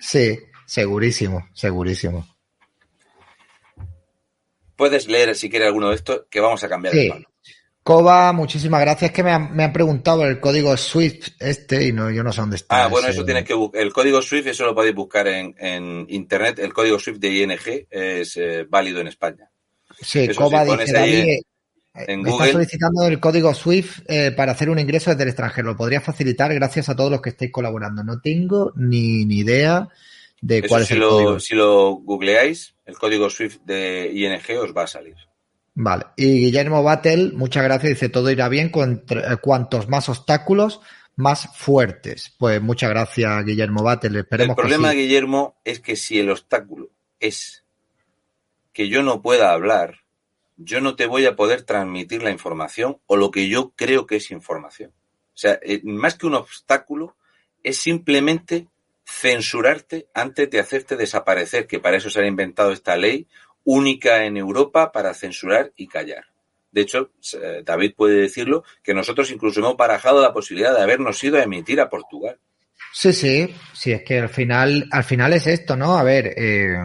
Sí, segurísimo, segurísimo.
Puedes leer si quieres alguno de estos que vamos a cambiar
Sí.
de palo.
Coba, muchísimas gracias. Que me han, me han preguntado el código SWIFT este y no, yo no sé dónde está.
Ah, bueno,
ese-
eso tienes que buscar. El código SWIFT, eso lo podéis buscar en, en internet. El código SWIFT de ING es eh, válido en España.
Sí,
eso
Coba
sí, pones
dice, David,
en- en
me
Google.
está solicitando el código SWIFT eh, para hacer un ingreso desde el extranjero. Lo podría facilitar gracias a todos los que estéis colaborando. No tengo ni, ni idea de
Eso
cuál es
si
el
lo,
código.
si lo googleáis, el código SWIFT de ING os va a salir.
Vale. Y Guillermo Battle, muchas gracias. Dice, todo irá bien. Contra- eh, cuantos más obstáculos, más fuertes. Pues muchas gracias, Guillermo Battle. Esperemos
el problema,
que sí.
Guillermo, es que si el obstáculo es que yo no pueda hablar, yo no te voy a poder transmitir la información o lo que yo creo que es información. O sea, eh, más que un obstáculo, es simplemente censurarte antes de hacerte desaparecer, que para eso se ha inventado esta ley única en Europa para censurar y callar. De hecho, eh, David puede decirlo, que nosotros incluso hemos barajado la posibilidad de habernos ido a emitir a Portugal.
Sí, sí, sí, es que al final, al final es esto, ¿no? A ver, eh,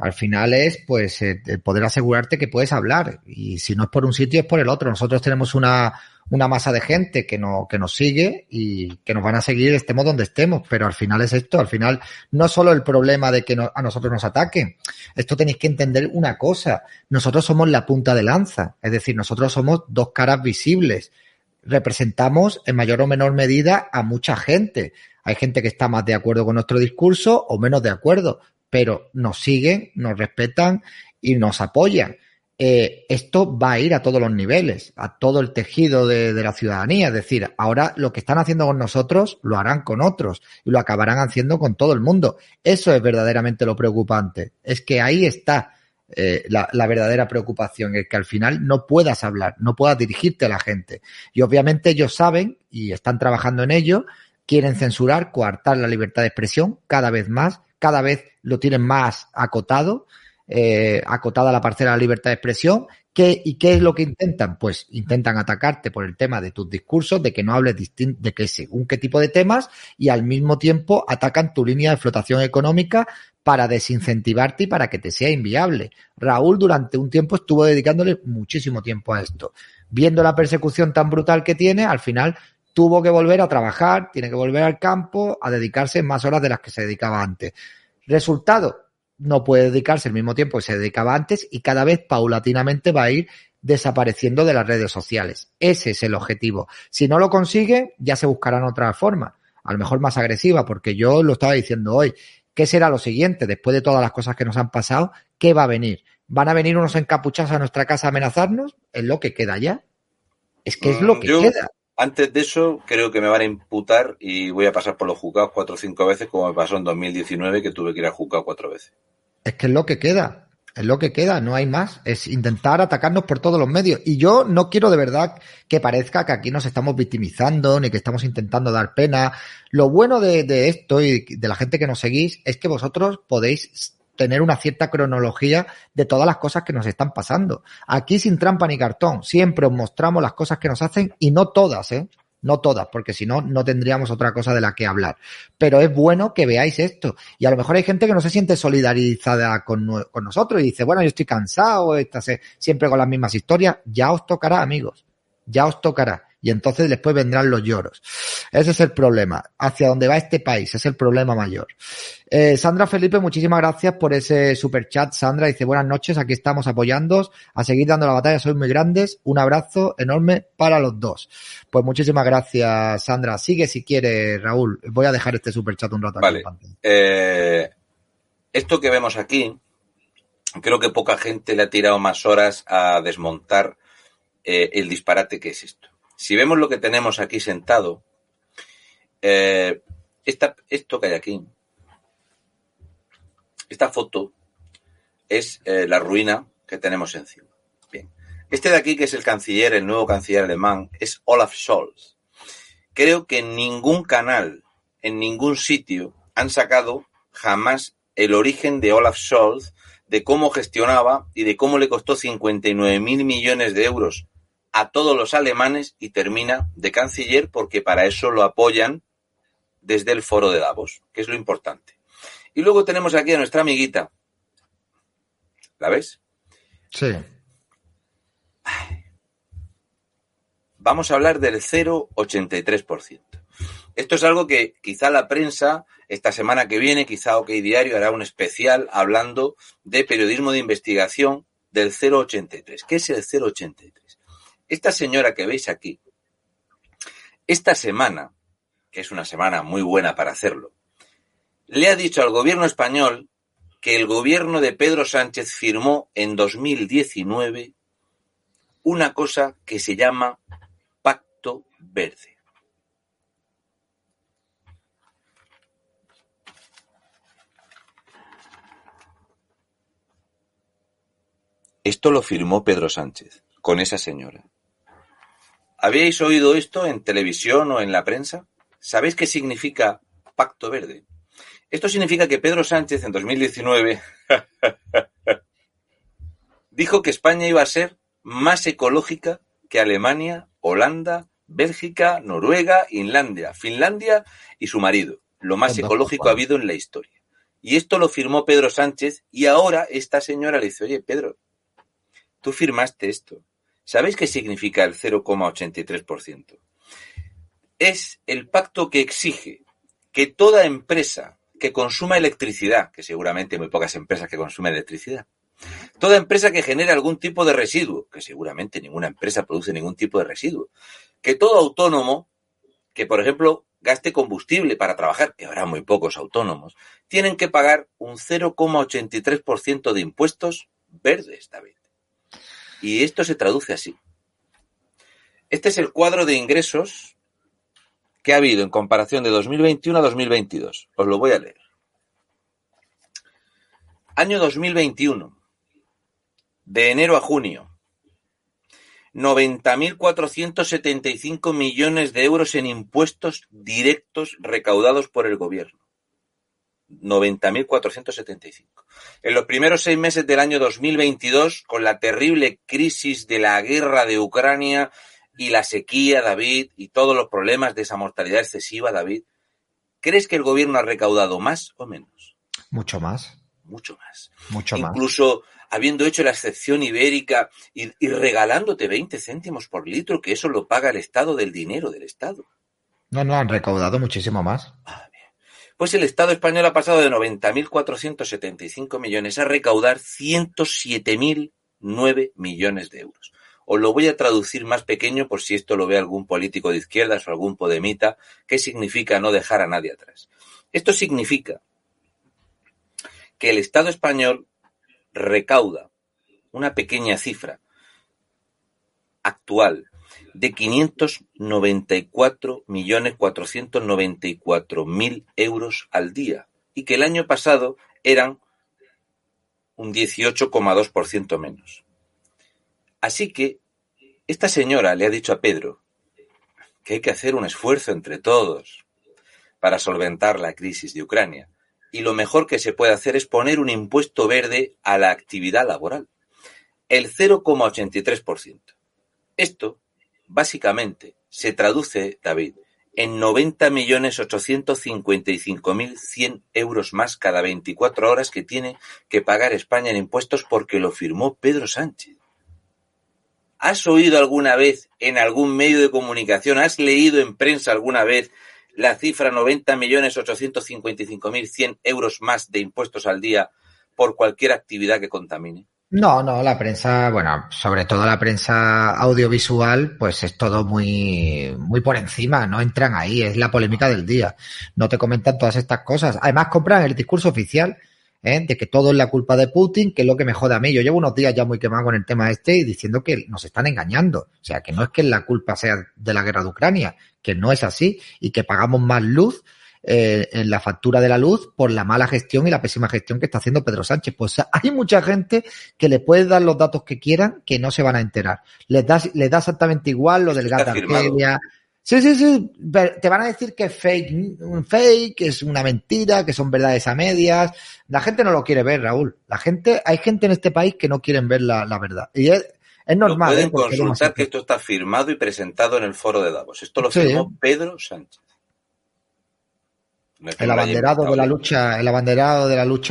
al final es pues eh, el poder asegurarte que puedes hablar. Y si no es por un sitio es por el otro. Nosotros tenemos una, una masa de gente que, no, que nos sigue y que nos van a seguir estemos donde estemos, pero al final es esto, al final no solo el problema de que a nosotros nos ataquen, esto tenéis que entender una cosa, nosotros somos la punta de lanza, es decir, nosotros somos dos caras visibles. Representamos en mayor o menor medida a mucha gente. Hay gente que está más de acuerdo con nuestro discurso o menos de acuerdo, pero nos siguen, nos respetan y nos apoyan. Eh, esto va a ir a todos los niveles, a todo el tejido de, la ciudadanía. Es decir, ahora lo que están haciendo con nosotros lo harán con otros y lo acabarán haciendo con todo el mundo. Eso es verdaderamente lo preocupante. Es que ahí está eh, la, la verdadera preocupación, es que al final no puedas hablar, no puedas dirigirte a la gente. Y obviamente ellos saben y están trabajando en ello, quieren censurar, coartar la libertad de expresión cada vez más, cada vez lo tienen más acotado, eh, acotada la parcela de la libertad de expresión. ¿Qué, ¿Y qué es lo que intentan? Pues intentan atacarte por el tema de tus discursos, de que no hables de que según qué tipo de temas, y al mismo tiempo atacan tu línea de flotación económica para desincentivarte y para que te sea inviable. Raúl durante un tiempo estuvo dedicándole muchísimo tiempo a esto. Viendo la persecución tan brutal que tiene, al final tuvo que volver a trabajar, tiene que volver al campo, a dedicarse más horas de las que se dedicaba antes. Resultado, no puede dedicarse el mismo tiempo que se dedicaba antes y cada vez paulatinamente va a ir desapareciendo de las redes sociales. Ese es el objetivo. Si no lo consigue, ya se buscarán otra forma, a lo mejor más agresiva, porque yo lo estaba diciendo hoy. ¿Qué será lo siguiente? Después de todas las cosas que nos han pasado, ¿qué va a venir? ¿Van a venir unos encapuchados a nuestra casa a amenazarnos? Es lo que queda ya. Es que es lo que
yo-
queda.
Antes de eso, creo que me van a imputar y voy a pasar por los juzgados cuatro o cinco veces, como me pasó en 2019, que tuve que ir al juzgado cuatro veces.
Es que es lo que queda. Es lo que queda, no hay más. Es intentar atacarnos por todos los medios. Y yo no quiero de verdad que parezca que aquí nos estamos victimizando ni que estamos intentando dar pena. Lo bueno de, de esto y de la gente que nos seguís es que vosotros podéis tener una cierta cronología de todas las cosas que nos están pasando. Aquí sin trampa ni cartón. Siempre os mostramos las cosas que nos hacen y no todas, ¿eh? No todas, porque si no, no tendríamos otra cosa de la que hablar. Pero es bueno que veáis esto. Y a lo mejor hay gente que no se siente solidarizada con, con nosotros y dice, bueno, yo estoy cansado, estás siempre con las mismas historias. Ya os tocará, amigos. Ya os tocará. Y entonces después vendrán los lloros. Ese es el problema. Hacia dónde va este país es el problema mayor. Eh, Sandra Felipe, muchísimas gracias por ese super chat. Sandra dice buenas noches, aquí estamos apoyándoos, a seguir dando la batalla, sois muy grandes. Un abrazo enorme para los dos. Pues muchísimas gracias, Sandra. Sigue si quieres, Raúl. Voy a dejar este super chat un rato
Vale. Eh, esto que vemos aquí, creo que poca gente le ha tirado más horas a desmontar eh, el disparate que es esto. Si vemos lo que tenemos aquí sentado, eh, esta, esto que hay aquí, esta foto es eh, la ruina que tenemos encima. Bien. Este de aquí, que es el canciller, el nuevo canciller alemán, es Olaf Scholz. Creo que en ningún canal, en ningún sitio, han sacado jamás el origen de Olaf Scholz, de cómo gestionaba y de cómo le costó 59 mil millones de euros a todos los alemanes y termina de canciller porque para eso lo apoyan desde el foro de Davos, que es lo importante. Y luego tenemos aquí a nuestra amiguita. ¿La ves?
Sí.
Vamos a hablar del 0,83%. Esto es algo que quizá la prensa esta semana que viene, quizá OK Diario hará un especial hablando de periodismo de investigación del 0,83. ¿Qué es el 0,83? Esta señora que veis aquí, esta semana, que es una semana muy buena para hacerlo, le ha dicho al gobierno español que el gobierno de Pedro Sánchez firmó en 2019 una cosa que se llama Pacto Verde. Esto lo firmó Pedro Sánchez con esa señora. ¿Habíais oído esto en televisión o en la prensa? ¿Sabéis qué significa Pacto Verde? Esto significa que Pedro Sánchez en 2019 dijo que España iba a ser más ecológica que Alemania, Holanda, Bélgica, Noruega, Finlandia, Finlandia y su marido. Lo más ecológico ha habido en la historia. Y esto lo firmó Pedro Sánchez y ahora esta señora le dice, oye, Pedro, tú firmaste esto. ¿Sabéis qué significa el 0,83%? Es el pacto que exige que toda empresa que consuma electricidad, que seguramente hay muy pocas empresas que consumen electricidad, toda empresa que genere algún tipo de residuo, que seguramente ninguna empresa produce ningún tipo de residuo, que todo autónomo que, por ejemplo, gaste combustible para trabajar, que habrá muy pocos autónomos, tienen que pagar un 0,83% de impuestos verdes, David. Y esto se traduce así. Este es el cuadro de ingresos que ha habido en comparación de 2021 a 2022. Os lo voy a leer. Año 2021. De enero a junio. 90.475 millones de euros en impuestos directos recaudados por el gobierno. 90.475. En los primeros seis meses del año 2022, con la terrible crisis de la guerra de Ucrania y la sequía, David, y todos los problemas de esa mortalidad excesiva, David, ¿crees que el gobierno ha recaudado más o menos?
Mucho más.
Mucho más.
Mucho más.
Incluso habiendo hecho la excepción ibérica y, y regalándote 20 céntimos por litro, que eso lo paga el Estado del dinero del Estado.
No, no, han recaudado muchísimo más.
Pues el Estado español ha pasado de 90.475 millones a recaudar 107.009 millones de euros. Os lo voy a traducir más pequeño por si esto lo ve algún político de izquierdas o algún podemita, qué significa no dejar a nadie atrás. Esto significa que el Estado español recauda una pequeña cifra actual de 594.494.000 euros al día y que el año pasado eran un 18,2% menos. Así que esta señora le ha dicho a Pedro que hay que hacer un esfuerzo entre todos para solventar la crisis de Ucrania. Y lo mejor que se puede hacer es poner un impuesto verde a la actividad laboral, el 0,83%. Esto, básicamente, se traduce, David, en 90.855.100 euros más cada 24 horas que tiene que pagar España en impuestos porque lo firmó Pedro Sánchez. ¿Has oído alguna vez en algún medio de comunicación, has leído en prensa alguna vez la cifra 90.855.100 euros más de impuestos al día por cualquier actividad que contamine?
No, no, la prensa, bueno, sobre todo la prensa audiovisual, pues es todo muy, muy por encima, no entran ahí, es la polémica del día. No te comentan todas estas cosas. Además, compran el discurso oficial ¿eh? de que todo es la culpa de Putin, que es lo que me jode a mí. Yo llevo unos días ya muy quemado con el tema este y diciendo que nos están engañando. O sea, que no es que la culpa sea de la guerra de Ucrania, que no es así y que pagamos más luz eh, en la factura de la luz por la mala gestión y la pésima gestión que está haciendo Pedro Sánchez. Pues hay mucha gente que le puede dar los datos que quieran que no se van a enterar. Les da, les da exactamente igual lo del gas de Argelia. Sí, sí, sí. Te van a decir que es fake, un fake, que es una mentira, que son verdades a medias. La gente no lo quiere ver, Raúl. La gente, hay gente en este país que no quieren ver la, la verdad. Y es, es normal.
Lo pueden
¿eh? Porque
consultar que esto está firmado y presentado en el foro de Davos. Esto lo
Sí.
firmó Pedro Sánchez.
El abanderado de la lucha, el abanderado de la lucha